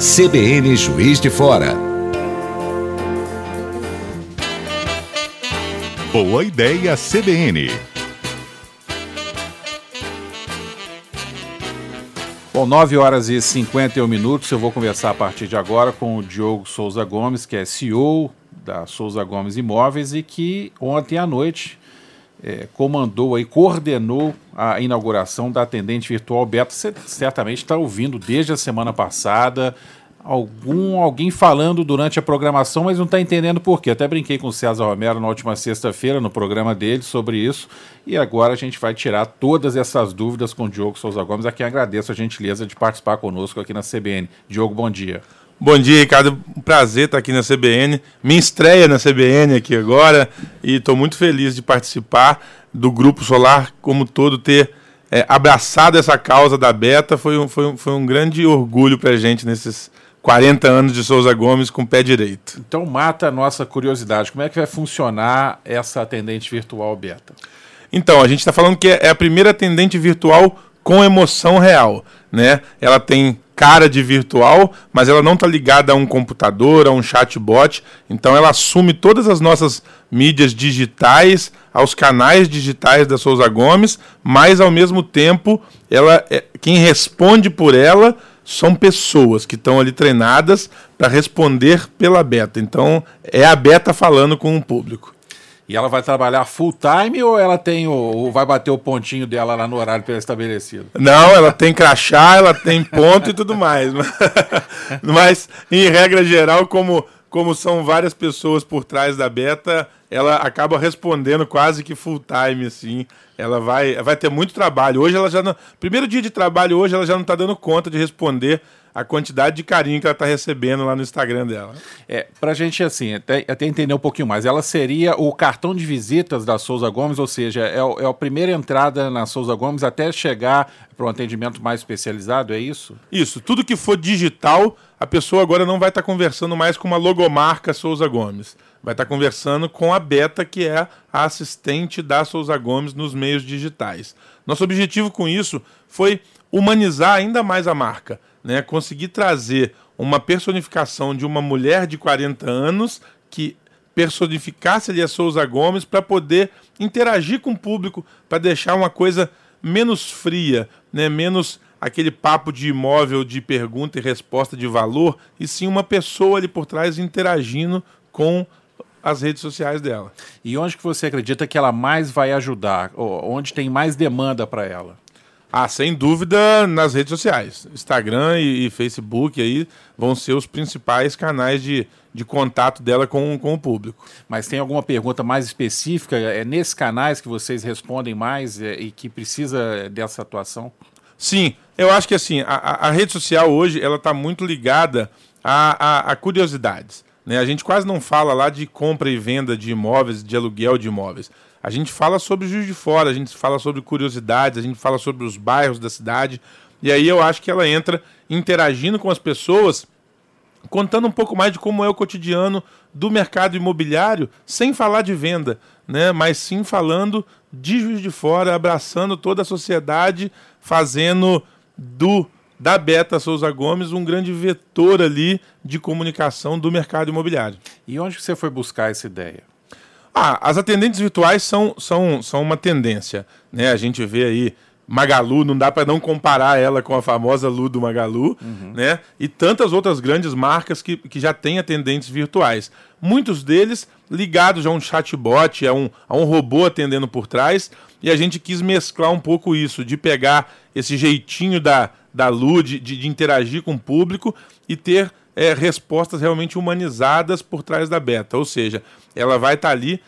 CBN Juiz de Fora. Boa ideia CBN. Bom, 9 horas e 51 minutos. Eu vou conversar a partir de agora com o Diogo Souza Gomes, que é CEO da Souza Gomes Imóveis e que ontem à noite é, comandou e coordenou a inauguração da atendente virtual Beto. Você certamente está ouvindo desde a semana passada algum alguém falando durante a programação, mas não está entendendo por quê. Até brinquei com o César Romero na última sexta-feira no programa dele sobre isso. E agora a gente vai tirar todas essas dúvidas com o Diogo Souza Gomes, a quem agradeço a gentileza de participar conosco aqui na CBN. Diogo, bom dia. Bom dia, Ricardo. Um prazer estar aqui na CBN. Minha estreia na CBN aqui agora e estou muito feliz de participar do Grupo Solar como todo, ter é, abraçado essa causa da Beta. Foi um, foi um, foi um grande orgulho para a gente nesses 40 anos de Souza Gomes com o pé direito. Então mata a nossa curiosidade. Como é que vai funcionar essa atendente virtual Beta? Então, a gente está falando que é a primeira atendente virtual com emoção real. Né? Ela tem cara de virtual, mas ela não está ligada a um computador, a um chatbot. Então ela assume todas as nossas mídias digitais, aos canais digitais da Souza Gomes, mas ao mesmo tempo ela é, quem responde por ela são pessoas que estão ali treinadas para responder pela beta. Então é a beta falando com o público. E ela vai trabalhar full time ou ela tem o, ou vai bater o pontinho dela lá no horário pré-estabelecido? Não, ela tem crachá, ela tem ponto e tudo mais. Mas, em regra geral, como, como são várias pessoas por trás da beta, ela acaba respondendo quase que full time, assim. Ela vai, vai ter muito trabalho. Hoje ela já não. Primeiro dia de trabalho hoje, ela já não está dando conta de responder a quantidade de carinho que ela está recebendo lá no Instagram dela. É, para a gente, assim, até, até, entender um pouquinho mais, ela seria o cartão de visitas da Souza Gomes, ou seja, é, é a primeira entrada na Souza Gomes até chegar para um atendimento mais especializado, é isso? Isso, tudo que for digital, a pessoa agora não vai estar tá conversando mais com uma logomarca Souza Gomes. Vai estar tá conversando com a Beta, que é a assistente da Souza Gomes nos meios digitais. Nosso objetivo com isso foi humanizar ainda mais a marca né, conseguir trazer uma personificação de uma mulher de 40 anos que personificasse ali a Souza Gomes para poder interagir com o público, para deixar uma coisa menos fria, né, menos aquele papo de imóvel de pergunta e resposta de valor, e sim uma pessoa ali por trás interagindo com as redes sociais dela. E onde que você acredita que ela mais vai ajudar? Onde tem mais demanda para ela? Ah, sem dúvida nas redes sociais. Instagram e, e, Facebook aí vão ser os principais canais de, de contato dela com, com o público. Mas tem alguma pergunta mais específica? É nesses canais que vocês respondem mais é, e que precisa dessa atuação? Sim, eu acho que assim, a, a rede social hoje ela está muito ligada a, a, a curiosidades. Né? A gente quase não fala lá de compra e venda de imóveis, de aluguel de imóveis. A gente fala sobre Juiz de Fora, a gente fala sobre curiosidades, a gente fala sobre os bairros da cidade. E aí eu acho que ela entra interagindo com as pessoas, contando um pouco mais de como é o cotidiano do mercado imobiliário, sem falar de venda, né? mas sim falando de Juiz de Fora, abraçando toda a sociedade, fazendo do da Beta Souza Gomes um grande vetor ali de comunicação do mercado imobiliário. E onde você foi buscar essa ideia? Ah, as atendentes virtuais são, são, são uma tendência. Né? A gente vê aí Magalu, não dá para não comparar ela com a famosa Lu do Magalu, uhum. né? E tantas outras grandes marcas que, que já têm atendentes virtuais. Muitos deles ligados a um chatbot, a um, a um robô atendendo por trás, e a gente quis mesclar um pouco isso, de pegar esse jeitinho da, da Lu, de, de, de interagir com o público e ter é, respostas realmente humanizadas por trás da beta. Ou seja, ela vai estar tá ali.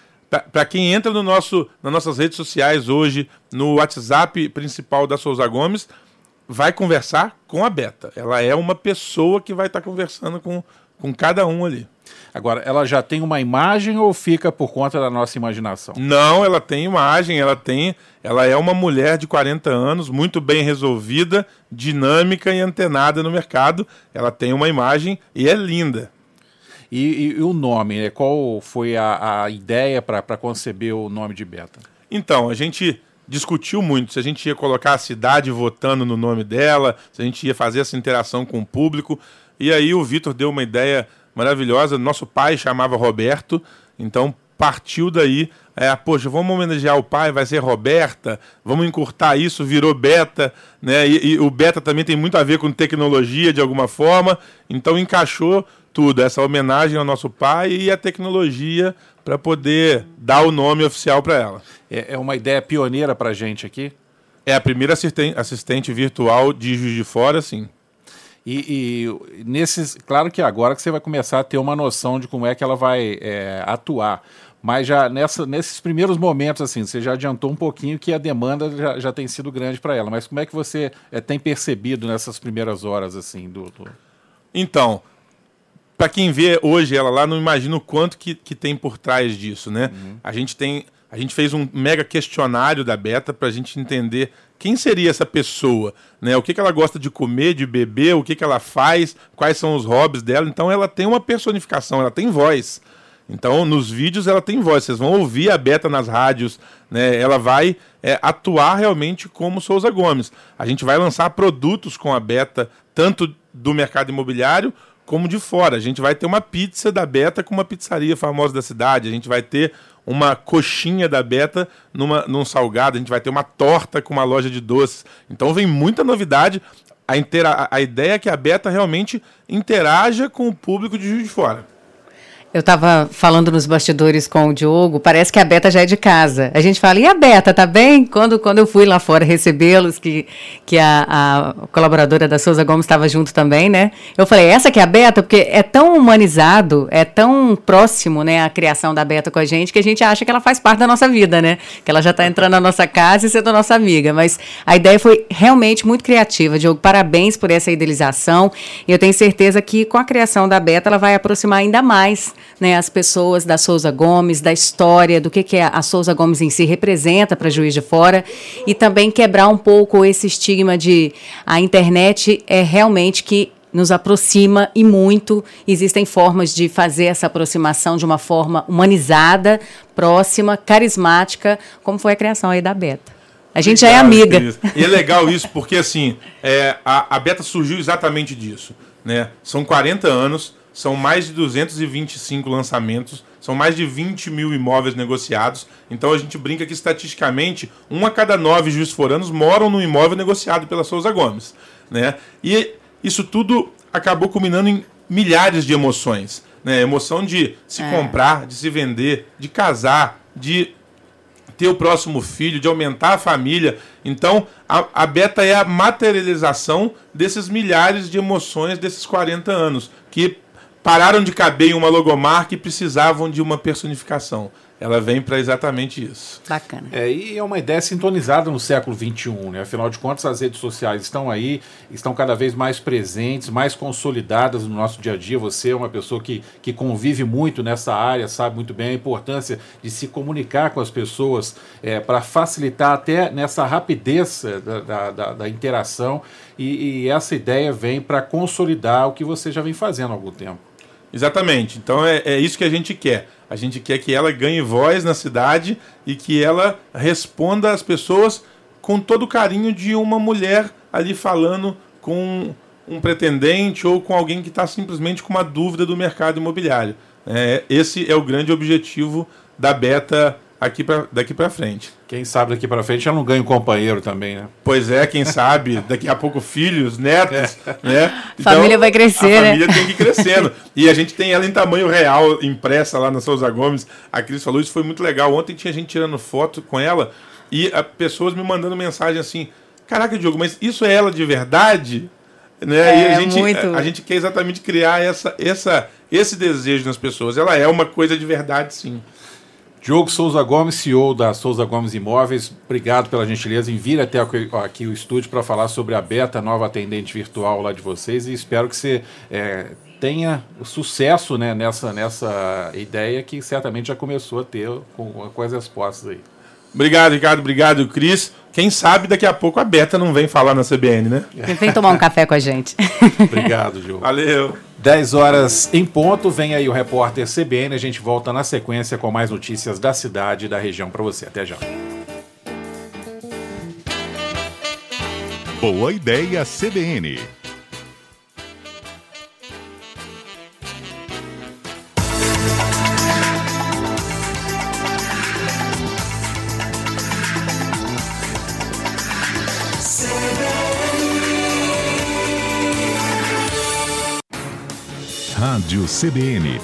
Para quem entra no nosso, nas nossas redes sociais hoje, no WhatsApp principal da Souza Gomes, vai conversar com a beta. Ela é uma pessoa que vai estar tá conversando com, com cada um ali. Agora, ela já tem uma imagem ou fica por conta da nossa imaginação? Não, ela tem imagem, ela tem. Ela é uma mulher de 40 anos, muito bem resolvida, dinâmica e antenada no mercado. Ela tem uma imagem e é linda. E, e, e o nome, né? qual foi a, a ideia para conceber o nome de Beta? Então, a gente discutiu muito se a gente ia colocar a cidade votando no nome dela, se a gente ia fazer essa interação com o público. E aí o Vitor deu uma ideia maravilhosa. Nosso pai chamava Roberto, então partiu daí. É, poxa, vamos homenagear o pai, vai ser Roberta, vamos encurtar isso, virou Beta, né? E, e o Beta também tem muito a ver com tecnologia de alguma forma, então encaixou tudo, essa homenagem ao nosso pai e a tecnologia para poder dar o nome oficial para ela. É, é, uma ideia pioneira para a gente aqui? É a primeira assistente, assistente virtual de Juiz de Fora, sim. E, e, nesses, claro que agora que você vai começar a ter uma noção de como é que ela vai é, atuar. Mas já nessa, nesses primeiros momentos, assim, você já adiantou um pouquinho que a demanda já, já tem sido grande para ela. Mas como é que você é, tem percebido nessas primeiras horas, assim, do... do... Então, para quem vê hoje ela lá, não imagina o quanto que, que tem por trás disso, né? Uhum. A gente tem... A gente fez um mega questionário da Beta para a gente entender quem seria essa pessoa, né? O que, que ela gosta de comer, de beber, o que, que ela faz, quais são os hobbies dela. Então ela tem uma personificação, ela tem voz. Então, nos vídeos ela tem voz, vocês vão ouvir a Beta nas rádios, né? Ela vai é, atuar realmente como Souza Gomes. A gente vai lançar produtos com a Beta, tanto do mercado imobiliário como de fora. A gente vai ter uma pizza da Beta com uma pizzaria famosa da cidade. A gente vai ter uma coxinha da Beta numa, num salgado. A gente vai ter uma torta com uma loja de doces. Então vem muita novidade. A, intera a ideia é que a Beta realmente interaja com o público de Juiz de Fora. Eu estava falando nos bastidores com o Diogo, parece que a Beta já é de casa. A gente fala, e a Beta, tá bem? Quando, quando eu fui lá fora recebê-los, que, que a, a, colaboradora da Souza Gomes estava junto também, né? Eu falei, essa que é a Beta, porque é tão humanizado, é tão próximo, né, a criação da Beta com a gente, que a gente acha que ela faz parte da nossa vida, né? Que ela já está entrando na nossa casa e sendo nossa amiga. Mas a ideia foi realmente muito criativa. Diogo, parabéns por essa idealização. E eu tenho certeza que com a criação da Beta, ela vai aproximar ainda mais né, as pessoas da Souza Gomes, da história, do que, que a Souza Gomes em si representa para Juiz de Fora e também quebrar um pouco esse estigma de a internet é realmente que nos aproxima e muito. Existem formas de fazer essa aproximação de uma forma humanizada, próxima, carismática, como foi a criação aí da Beta. A gente já é amiga. E é legal isso, porque assim, é, a, a Beta surgiu exatamente disso. Né? São 40 anos, são mais de 225 lançamentos, são mais de 20 mil imóveis negociados. Então a gente brinca que estatisticamente, um a cada nove juiz foranos moram no imóvel negociado pela Souza Gomes. Né? E isso tudo acabou culminando em milhares de emoções. Né? Emoção de se é. comprar, de se vender, de casar, de ter o próximo filho, de aumentar a família. Então, a, a beta é a materialização desses milhares de emoções desses 40 anos, que pararam de caber em uma logomarca e precisavam de uma personificação. Ela vem para exatamente isso. Bacana. É, e é uma ideia sintonizada no século XXI, né? Afinal de contas, as redes sociais estão aí, estão cada vez mais presentes, mais consolidadas no nosso dia a dia. Você é uma pessoa que, que convive muito nessa área, sabe muito bem a importância de se comunicar com as pessoas é, para facilitar até nessa rapidez é, da, da, da interação. E, e essa ideia vem para consolidar o que você já vem fazendo há algum tempo. Exatamente. Então é, é isso que a gente quer. A gente quer que ela ganhe voz na cidade e que ela responda às pessoas com todo o carinho de uma mulher ali falando com um pretendente ou com alguém que está simplesmente com uma dúvida do mercado imobiliário. É, esse é o grande objetivo da Beta aqui pra, daqui para frente. Quem sabe daqui para frente ela não ganha um companheiro também, né? Pois é, quem sabe daqui a pouco filhos, netos, é. né? Então, família vai crescer, a né? família tem que ir crescendo. e a gente tem ela em tamanho real, impressa lá na Souza Gomes. A Cris falou, isso foi muito legal. Ontem tinha gente tirando foto com ela e a, pessoas me mandando mensagem assim, caraca, Diogo, mas isso é ela de verdade? Né? É, e a gente, muito... a, a gente quer exatamente criar essa, essa, esse desejo nas pessoas. Ela é uma coisa de verdade, sim. Diogo Souza Gomes, CEO da Souza Gomes Imóveis, obrigado pela gentileza em vir até aqui o estúdio para falar sobre a Beta, nova atendente virtual lá de vocês, e espero que você é, tenha sucesso né, nessa, nessa ideia que certamente já começou a ter com, com as respostas aí. Obrigado, Ricardo. Obrigado, Cris. Quem sabe daqui a pouco a Beta não vem falar na CBN, né? Vem tomar um café com a gente. Obrigado, Diogo. Valeu. 10 horas em ponto, vem aí o repórter CBN. A gente volta na sequência com mais notícias da cidade e da região para você. Até já. Boa ideia CBN. Rádio CBN.